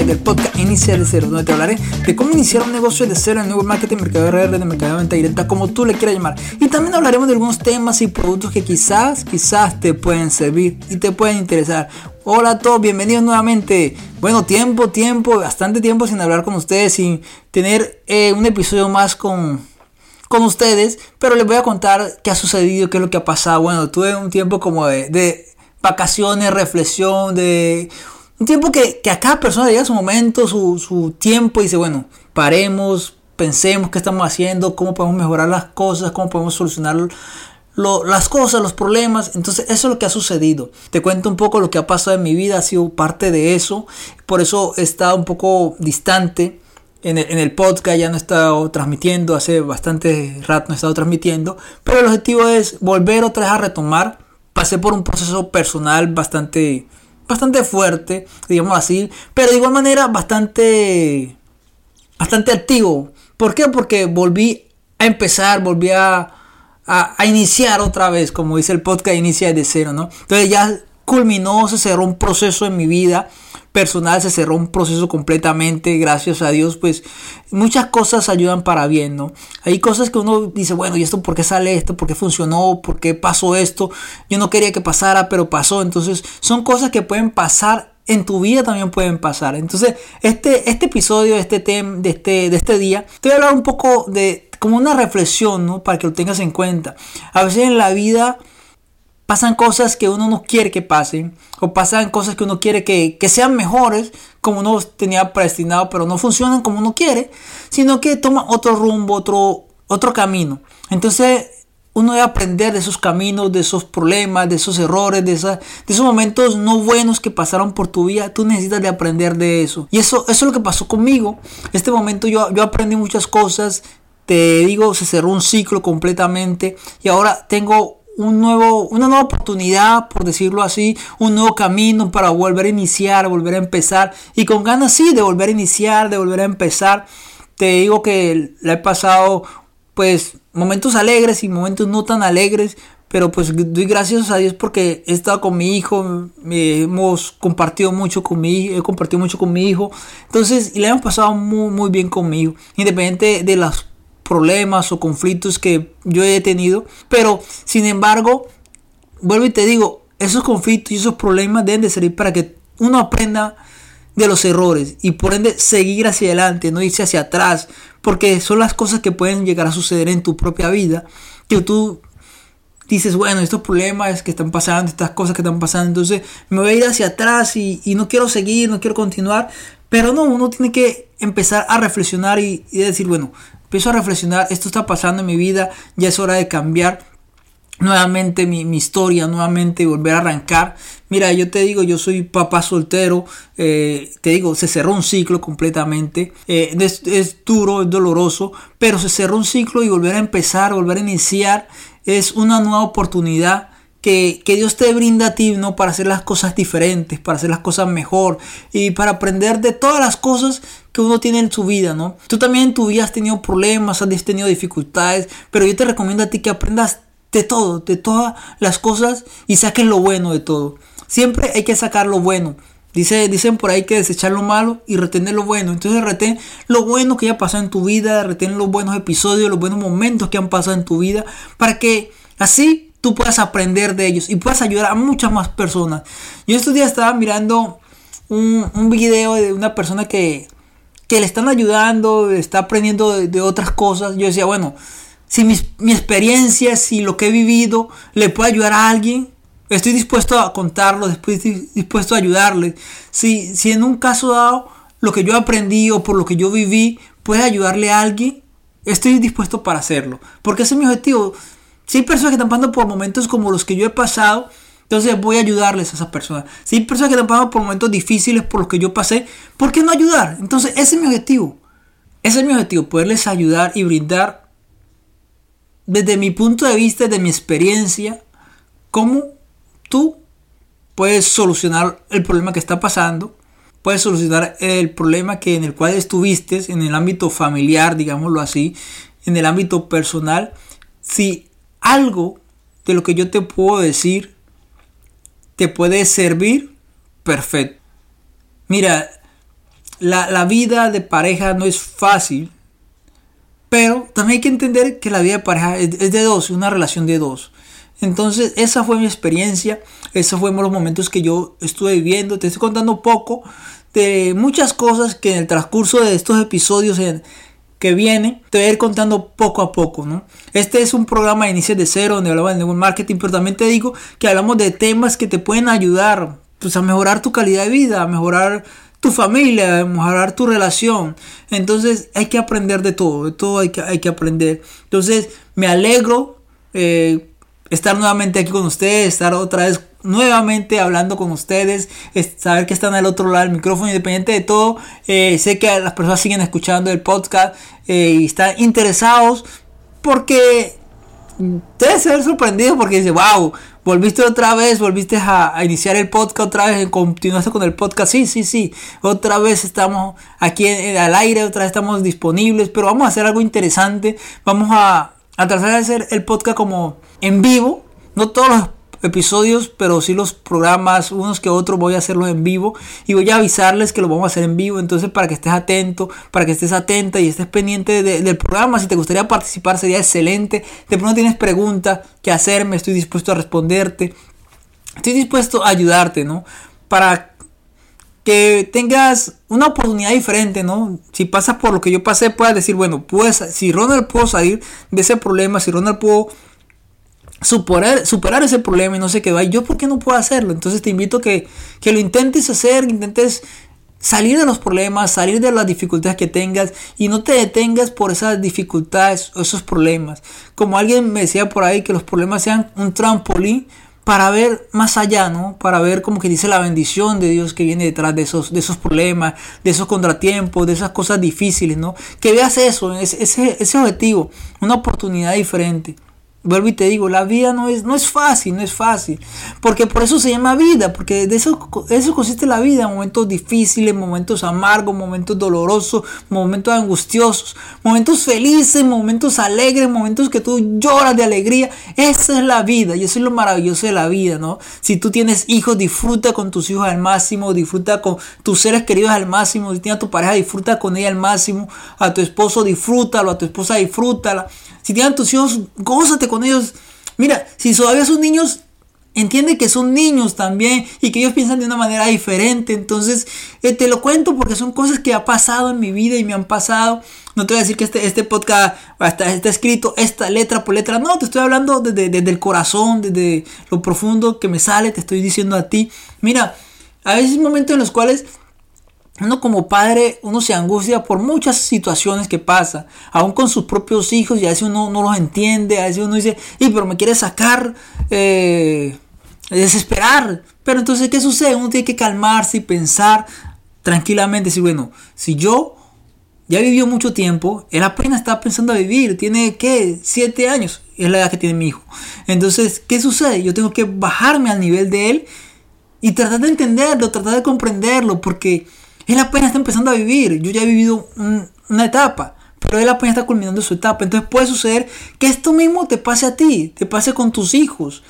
del podcast Iniciar de Cero, donde te hablaré de cómo iniciar un negocio de cero en Google Marketing, Mercado RR, de Mercado de Venta Directa, como tú le quieras llamar. Y también hablaremos de algunos temas y productos que quizás, quizás te pueden servir y te pueden interesar. Hola a todos, bienvenidos nuevamente. Bueno, tiempo, tiempo, bastante tiempo sin hablar con ustedes, sin tener eh, un episodio más con, con ustedes, pero les voy a contar qué ha sucedido, qué es lo que ha pasado. Bueno, tuve un tiempo como de, de vacaciones, reflexión, de un tiempo que, que cada persona llega su momento, su, su tiempo y dice, bueno, paremos, pensemos qué estamos haciendo, cómo podemos mejorar las cosas, cómo podemos solucionar lo, las cosas, los problemas. Entonces eso es lo que ha sucedido. Te cuento un poco lo que ha pasado en mi vida, ha sido parte de eso. Por eso he estado un poco distante. En el, en el podcast ya no he estado transmitiendo, hace bastante rato no he estado transmitiendo, pero el objetivo es volver otra vez a retomar pasé por un proceso personal bastante, bastante fuerte, digamos así, pero de igual manera bastante, bastante activo. ¿Por qué? Porque volví a empezar, volví a, a, iniciar otra vez, como dice el podcast, inicia de cero, ¿no? Entonces ya culminó, se cerró un proceso en mi vida personal se cerró un proceso completamente, gracias a Dios, pues muchas cosas ayudan para bien, ¿no? Hay cosas que uno dice, bueno, ¿y esto por qué sale esto? ¿Por qué funcionó? ¿Por qué pasó esto? Yo no quería que pasara, pero pasó. Entonces, son cosas que pueden pasar en tu vida también pueden pasar. Entonces, este, este episodio, este tema, de este, de este día, te voy a hablar un poco de como una reflexión, ¿no? Para que lo tengas en cuenta. A veces en la vida pasan cosas que uno no quiere que pasen, o pasan cosas que uno quiere que, sean mejores, como uno tenía predestinado, pero no funcionan como uno quiere, sino que toma otro rumbo, otro, otro camino. Entonces, uno debe aprender de esos caminos, de esos problemas, de esos errores, de, de esos momentos no buenos que pasaron por tu vida. Tú necesitas de aprender de eso. Y eso, eso es lo que pasó conmigo. Este momento yo, yo aprendí muchas cosas. Te digo, se cerró un ciclo completamente. Y ahora tengo un nuevo, una nueva oportunidad, por decirlo así, un nuevo camino para volver a iniciar, volver a empezar y con ganas sí de volver a iniciar, de volver a empezar. Te digo que la he pasado pues momentos alegres y momentos no tan alegres, pero pues doy gracias a Dios porque he estado con mi hijo, hemos compartido mucho con mi he compartido mucho con mi hijo, entonces le hemos pasado muy muy bien conmigo, independiente de las problemas o conflictos que yo he tenido. Pero, sin embargo, vuelvo y te digo, esos conflictos y esos problemas deben de servir para que uno aprenda de los errores y por ende seguir hacia adelante, no irse hacia atrás, porque son las cosas que pueden llegar a suceder en tu propia vida, que tú dices, bueno, estos problemas que están pasando, estas cosas que están pasando, entonces me voy a ir hacia atrás y, no quiero seguir, no quiero continuar, pero no, uno tiene que empezar a reflexionar y decir, bueno, empiezo a reflexionar, esto está pasando en mi vida, ya es hora de cambiar nuevamente mi, historia, nuevamente volver a arrancar. Mira, yo te digo, yo soy papá soltero, eh, te digo, se cerró un ciclo completamente, eh, es, duro, es doloroso, pero se cerró un ciclo y volver a empezar, volver a iniciar, es una nueva oportunidad que, que, Dios te brinda a ti, ¿no? Para hacer las cosas diferentes, para hacer las cosas mejor y para aprender de todas las cosas que uno tiene en su vida, ¿no? Tú también en tu vida has tenido problemas, has tenido dificultades, pero yo te recomiendo a ti que aprendas de todo, de todas las cosas y saques lo bueno de todo. Siempre hay que sacar lo bueno. Dice, dicen por ahí que desechar lo malo y retener lo bueno. Entonces retén lo bueno que ya pasó en tu vida, retén los buenos episodios, los buenos momentos que han pasado en tu vida, para que así tú puedas aprender de ellos y puedas ayudar a muchas más personas. Yo estos días estaba mirando un, video de una persona que, que, le están ayudando, está aprendiendo de, otras cosas. Yo decía, bueno, si mi, mi, experiencia, si lo que he vivido le puede ayudar a alguien, estoy dispuesto a contarlo, estoy dispuesto a ayudarle. Si, si en un caso dado lo que yo aprendí o por lo que yo viví puede ayudarle a alguien, estoy dispuesto para hacerlo. Porque ese es mi objetivo si hay personas que están pasando por momentos como los que yo he pasado, entonces voy a ayudarles a esas personas. Si hay personas que están pasando por momentos difíciles por los que yo pasé, ¿por qué no ayudar? Entonces ese es mi objetivo. Ese es mi objetivo, poderles ayudar y brindar desde mi punto de vista, de mi experiencia, cómo tú puedes solucionar el problema que está pasando, puedes solucionar el problema que en el cual estuviste en el ámbito familiar, digámoslo así, en el ámbito personal. Si algo de lo que yo te puedo decir te puede servir, perfecto. Mira, la, vida de pareja no es fácil, pero también hay que entender que la vida de pareja es, de dos, una relación de dos. Entonces, esa fue mi experiencia, esos fueron los momentos que yo estuve viviendo. Te estoy contando poco de muchas cosas que en el transcurso de estos episodios que vienen te voy a ir contando poco a poco, ¿no? Este es un programa de inicio de cero donde hablamos de marketing, pero también te digo que hablamos de temas que te pueden ayudar pues, a mejorar tu calidad de vida, a mejorar tu familia, mejorar tu relación. Entonces hay que aprender de todo, de todo hay que, hay que aprender. Entonces me alegro eh, estar nuevamente aquí con ustedes, estar otra vez nuevamente hablando con ustedes, saber que están al otro lado del micrófono, independiente de todo. Eh, sé que las personas siguen escuchando el podcast eh, y están interesados porque debes ser sorprendido porque dice, wow, volviste otra vez, volviste a, iniciar el podcast otra vez, continuaste con el podcast, sí, sí, sí, otra vez estamos aquí al aire, otra vez estamos disponibles, pero vamos a hacer algo interesante, vamos a, a tratar de hacer el podcast como en vivo, no todos los episodios, pero sí los programas, unos que otros voy a hacerlos en vivo y voy a avisarles que lo vamos a hacer en vivo, entonces para que estés atento, para que estés atenta y estés pendiente del programa, si te gustaría participar sería excelente, de pronto tienes preguntas que hacerme, estoy dispuesto a responderte, estoy dispuesto a ayudarte, ¿no? Para que tengas una oportunidad diferente, ¿no? Si pasas por lo que yo pasé, puedas decir, bueno, pues si Ronald pudo salir de ese problema, si Ronald pudo superar, superar ese problema y no se quedó ahí. ¿Yo por qué no puedo hacerlo? Entonces te invito a que, que lo intentes hacer, intentes salir de los problemas, salir de las dificultades que tengas y no te detengas por esas dificultades o esos problemas. Como alguien me decía por ahí, que los problemas sean un trampolín para ver más allá, ¿no? Para ver como que dice la bendición de Dios que viene detrás de esos, de esos problemas, de esos contratiempos, de esas cosas difíciles, ¿no? Que veas eso, ese, ese objetivo, una oportunidad diferente. Vuelvo y te digo, la vida no es, no es fácil, no es fácil. Porque por eso se llama vida, porque de eso, eso consiste la vida. Momentos difíciles, momentos amargos, momentos dolorosos, momentos angustiosos, momentos felices, momentos alegres, momentos que tú lloras de alegría. Esa es la vida y eso es lo maravilloso de la vida, ¿no? Si tú tienes hijos, disfruta con tus hijos al máximo, disfruta con tus seres queridos al máximo. Si tienes a tu pareja, disfruta con ella al máximo. A tu esposo, disfrútalo, a tu esposa, disfrútala. Si tienen tus hijos, gózate con ellos. Mira, si todavía son niños, entiende que son niños también y que ellos piensan de una manera diferente. Entonces, eh, te lo cuento porque son cosas que ha pasado en mi vida y me han pasado. No te voy a decir que este, este podcast está, está escrito esta letra por letra. No, te estoy hablando desde, desde el corazón, desde lo profundo que me sale. Te estoy diciendo a ti. Mira, a veces momentos en los cuales uno como padre, uno se angustia por muchas situaciones que pasa, aún con sus propios hijos, y a veces uno no los entiende, a veces uno dice, y pero me quiere sacar, eh, desesperar. Pero entonces, ¿qué sucede? Uno tiene que calmarse y pensar tranquilamente, si bueno, si yo ya vivió mucho tiempo, él apenas está pensando a vivir, tiene, ¿qué? Siete años, es la edad que tiene mi hijo. Entonces, ¿qué sucede? Yo tengo que bajarme al nivel de él y tratar de entenderlo, tratar de comprenderlo, porque él apenas está empezando a vivir. Yo ya he vivido una etapa. Pero él apenas está culminando su etapa. Entonces puede suceder que esto mismo te pase a ti. Te pase con tus hijos.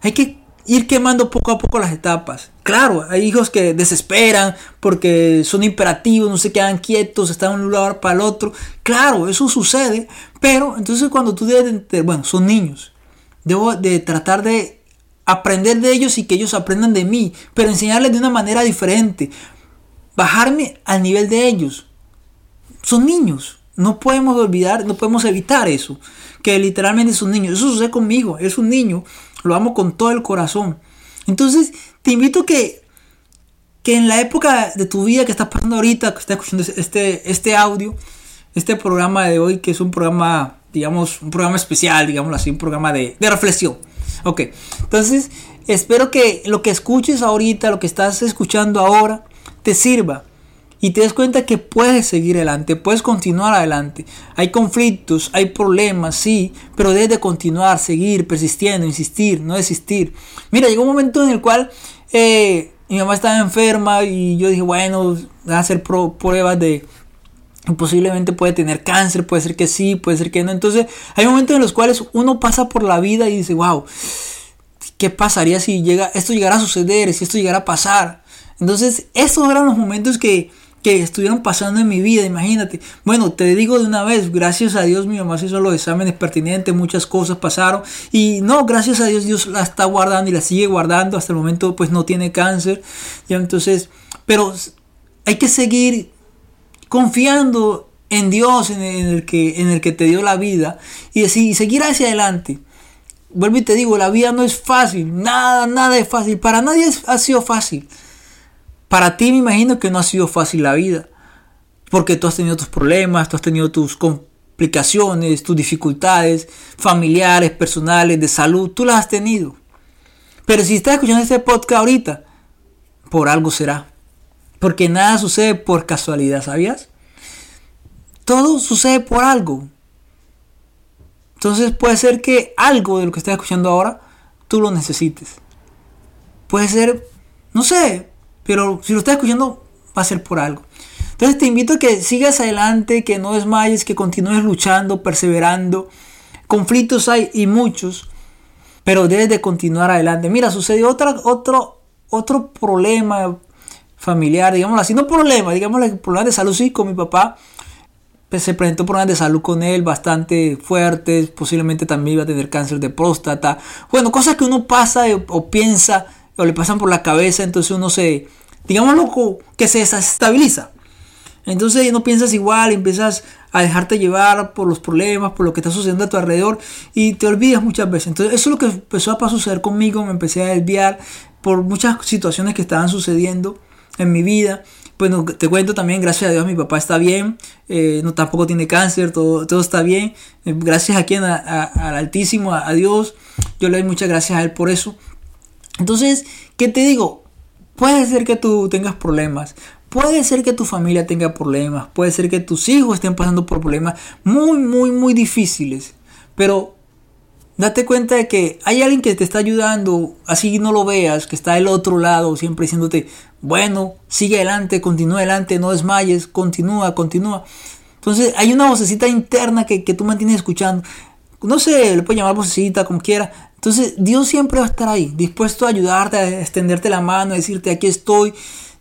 Hay que ir quemando poco a poco las etapas. Claro, hay hijos que desesperan porque son imperativos, no se quedan quietos, están de un lugar para el otro. Claro, eso sucede. Pero entonces cuando tú debes, bueno, son niños. Debo de tratar de aprender de ellos y que ellos aprendan de mí, pero enseñarles de una manera diferente bajarme al nivel de ellos. Son niños. No podemos olvidar, no podemos evitar eso. Que literalmente son niños. Eso sucede conmigo. Es un niño. Lo amo con todo el corazón. Entonces, te invito que, que en la época de tu vida que estás pasando ahorita, que estás escuchando este, este audio, este programa de hoy, que es un programa, digamos, un programa especial, digamos así, un programa de, de reflexión. Ok, entonces espero que lo que escuches ahorita, lo que estás escuchando ahora, te sirva y te des cuenta que puedes seguir adelante, puedes continuar adelante. Hay conflictos, hay problemas, sí, pero debes de continuar, seguir, persistiendo, insistir, no desistir. Mira, llegó un momento en el cual eh, mi mamá estaba enferma y yo dije, bueno, voy a hacer pruebas de posiblemente puede tener cáncer, puede ser que sí, puede ser que no. Entonces, hay momentos en los cuales uno pasa por la vida y dice, wow, ¿qué pasaría si llega, esto llegara a suceder, si esto llegara a pasar? Entonces, esos eran los momentos que, que estuvieron pasando en mi vida, imagínate. Bueno, te digo de una vez, gracias a Dios mi mamá se hizo los exámenes pertinentes, muchas cosas pasaron y no, gracias a Dios Dios la está guardando y la sigue guardando, hasta el momento pues no tiene cáncer, ya entonces, pero hay que seguir confiando en Dios, en el que, en el que te dio la vida y decir, seguir hacia adelante. Vuelvo y te digo, la vida no es fácil, nada, nada es fácil, para nadie ha sido fácil. Para ti me imagino que no ha sido fácil la vida, porque tú has tenido tus problemas, tú has tenido tus complicaciones, tus dificultades familiares, personales, de salud, tú las has tenido. Pero si estás escuchando este podcast ahorita, por algo será. Porque nada sucede por casualidad, ¿sabías? Todo sucede por algo. Entonces puede ser que algo de lo que estás escuchando ahora, tú lo necesites. Puede ser, no sé, pero si lo estás escuchando, va a ser por algo. Entonces te invito a que sigas adelante, que no desmayes, que continúes luchando, perseverando. Conflictos hay y muchos, pero debes de continuar adelante. Mira, sucedió otra, otro, otro problema familiar, digámoslo así, no problema, digámoslo problema de salud, sí, con mi papá. Pues se presentó problemas de salud con él bastante fuertes, posiblemente también iba a tener cáncer de próstata. Bueno, cosas que uno pasa o piensa o le pasan por la cabeza, entonces uno se, digámoslo, que se desestabiliza. Entonces no piensas igual, empiezas a dejarte llevar por los problemas, por lo que está sucediendo a tu alrededor y te olvidas muchas veces. Entonces eso es lo que empezó a suceder conmigo, me empecé a desviar por muchas situaciones que estaban sucediendo en mi vida. Bueno, te cuento también, gracias a Dios mi papá está bien, eh, no tampoco tiene cáncer, todo, todo está bien. Eh, gracias a quien, al Altísimo, a Dios, yo le doy muchas gracias a Él por eso. Entonces, ¿qué te digo? Puede ser que tú tengas problemas, puede ser que tu familia tenga problemas, puede ser que tus hijos estén pasando por problemas muy, muy, muy difíciles, pero date cuenta de que hay alguien que te está ayudando, así no lo veas, que está del otro lado, siempre diciéndote, bueno, sigue adelante, continúa adelante, no desmayes, continúa, continúa. Entonces hay una vocecita interna que, que tú mantienes escuchando. No sé, le puedes llamar vocecita, como quiera, entonces Dios siempre va a estar ahí, dispuesto a ayudarte, a extenderte la mano, a decirte, aquí estoy,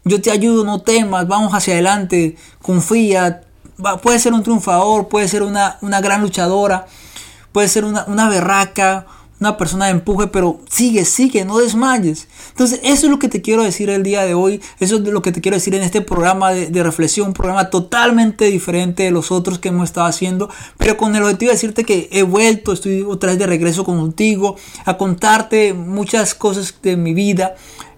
yo te ayudo, no temas, vamos hacia adelante, confía, puede ser un triunfador, puede ser una, una gran luchadora, puede ser una, una berraca, una persona de empuje, pero sigue, sigue, no desmayes. Entonces, eso es lo que te quiero decir el día de hoy, eso es lo que te quiero decir en este programa de, reflexión, un programa totalmente diferente de los otros que hemos estado haciendo, pero con el objetivo de decirte que he vuelto, estoy otra vez de regreso contigo, a contarte muchas cosas de mi vida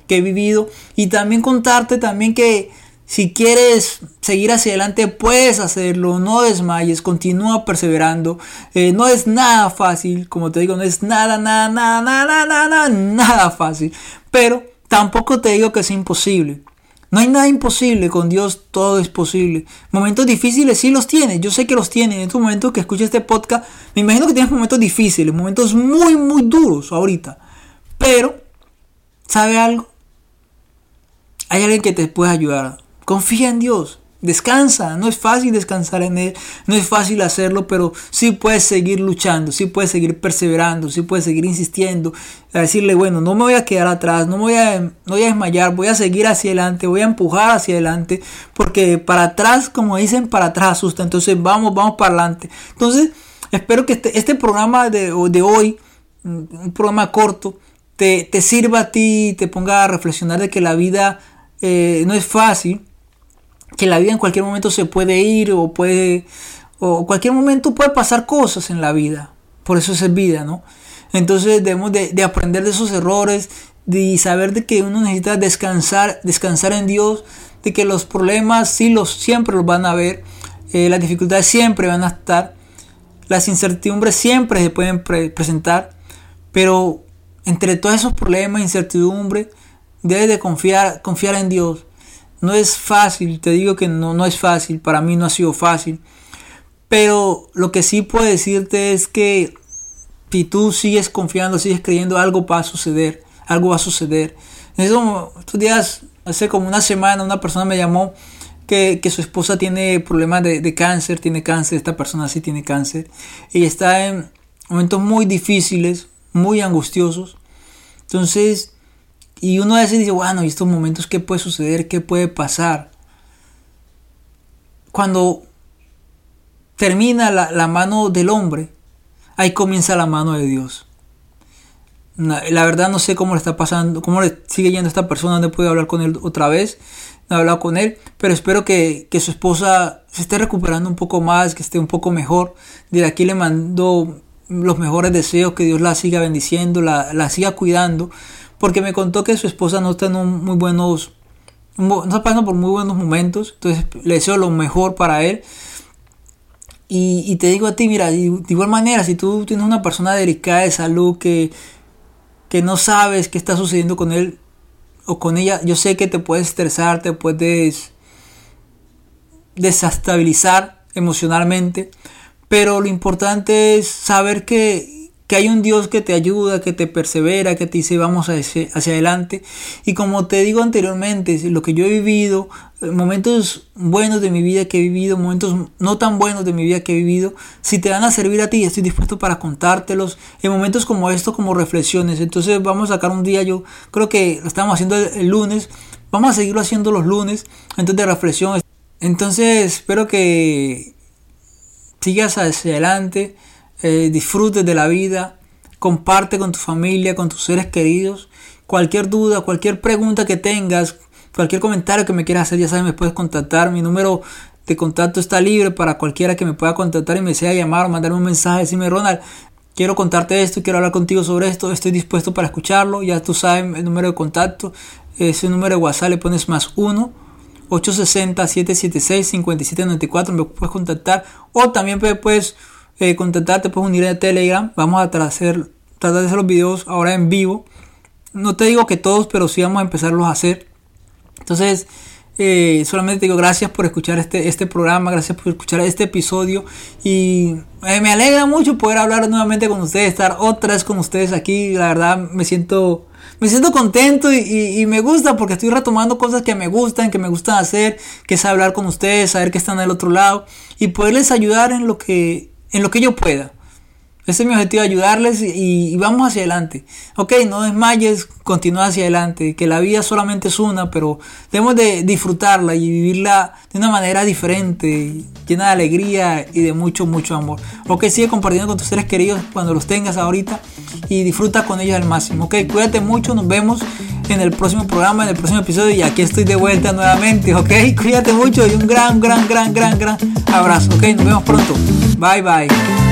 que he vivido y también contarte también que si quieres seguir hacia adelante, puedes hacerlo, no desmayes, continúa perseverando. Eh, no es nada fácil, como te digo, no es nada, nada, nada, nada, nada, nada, fácil. Pero tampoco te digo que es imposible. No hay nada imposible, con Dios todo es posible. Momentos difíciles sí los tienes, yo sé que los tienes. En estos momentos que escuchas este podcast, me imagino que tienes momentos difíciles, momentos muy, muy duros ahorita. Pero, ¿sabe algo? Hay alguien que te puede ayudar Confía en Dios. Descansa, no es fácil descansar en Él, no es fácil hacerlo, pero sí puedes seguir luchando, sí puedes seguir perseverando, sí puedes seguir insistiendo, a decirle, bueno, no me voy a quedar atrás, no me voy a, no voy a desmayar, voy a seguir hacia adelante, voy a empujar hacia adelante, porque para atrás, como dicen, para atrás asusta, entonces vamos, vamos para adelante. Entonces, espero que este, este programa de, hoy, un programa corto, te, te sirva a ti, te ponga a reflexionar de que la vida eh, no es fácil, que la vida en cualquier momento se puede ir o puede o cualquier momento puede pasar cosas en la vida. Por eso es vida, ¿no? Entonces debemos de, aprender de esos errores y saber de que uno necesita descansar, descansar en Dios, de que los problemas sí los siempre los van a ver, eh, las dificultades siempre van a estar, las incertidumbres siempre se pueden presentar, pero entre todos esos problemas, incertidumbres, debes de confiar, confiar en Dios no es fácil, te digo que no, no es fácil, para mí no ha sido fácil. Pero lo que sí puedo decirte es que si tú sigues confiando, sigues creyendo, algo va a suceder, algo va a suceder. En estos días, hace como una semana, una persona me llamó que, su esposa tiene problemas de, de, cáncer, tiene cáncer, esta persona sí tiene cáncer, y está en momentos muy difíciles, muy angustiosos. Entonces, y uno a veces dice, bueno, ¿y estos momentos qué puede suceder? ¿Qué puede pasar? Cuando termina la, mano del hombre, ahí comienza la mano de Dios. La verdad no sé cómo le está pasando, cómo le sigue yendo a esta persona, no puedo hablar con él otra vez, no he hablado con él, pero espero que, que, su esposa se esté recuperando un poco más, que esté un poco mejor. De aquí le mando los mejores deseos, que Dios la siga bendiciendo, la, la siga cuidando, porque me contó que su esposa no está en un muy buenos, no está pasando por muy buenos momentos, entonces le deseo lo mejor para él. Y, y te digo a ti, mira, de igual manera, si tú tienes una persona delicada de salud que que no sabes qué está sucediendo con él o con ella, yo sé que te puedes estresar, te puedes desestabilizar emocionalmente, pero lo importante es saber que que hay un Dios que te ayuda, que te persevera, que te dice vamos hacia, adelante. Y como te digo anteriormente, lo que yo he vivido, eh, momentos buenos de mi vida que he vivido, momentos no tan buenos de mi vida que he vivido, si te van a servir a ti, estoy dispuesto para contártelos en momentos como estos, como reflexiones. Entonces vamos a sacar un día, yo creo que lo estamos haciendo el, lunes, vamos a seguirlo haciendo los lunes, entonces de reflexión. Entonces espero que sigas hacia adelante eh, disfrutes de la vida, comparte con tu familia, con tus seres queridos. Cualquier duda, cualquier pregunta que tengas, cualquier comentario que me quieras hacer, ya sabes, me puedes contactar. Mi número de contacto está libre para cualquiera que me pueda contactar y me desea llamar o mandarme un mensaje, decirme Ronald, quiero contarte esto, quiero hablar contigo sobre esto, estoy dispuesto para escucharlo. Ya tú sabes el número de contacto, ese número de WhatsApp le pones más 1. 860-776-5794 me puedes contactar o también puedes eh, puedes unir a Telegram. Vamos a tratar de hacer los videos ahora en vivo. No te digo que todos, pero sí vamos a empezarlos a hacer. Entonces, eh, solamente digo gracias por escuchar este, este programa, gracias por escuchar este episodio. Y eh, me alegra mucho poder hablar nuevamente con ustedes, estar otra vez con ustedes aquí. La verdad, me siento me siento contento y, y, me gusta porque estoy retomando cosas que me gustan, que me gustan hacer, que es hablar con ustedes, saber que están del otro lado y poderles ayudar en lo que en lo que yo pueda. Ese es mi objetivo, ayudarles y, vamos hacia adelante. Ok, no desmayes, continúa hacia adelante, que la vida solamente es una, pero debemos de disfrutarla y vivirla de una manera diferente, llena de alegría y de mucho, mucho amor. Ok, sigue compartiendo con tus seres queridos cuando los tengas ahorita y disfruta con ellos al máximo. Ok, cuídate mucho, nos vemos en el próximo programa, en el próximo episodio y aquí estoy de vuelta nuevamente. Ok, cuídate mucho y un gran, gran, gran, gran, gran abrazo. Ok, nos vemos pronto. Bye, bye.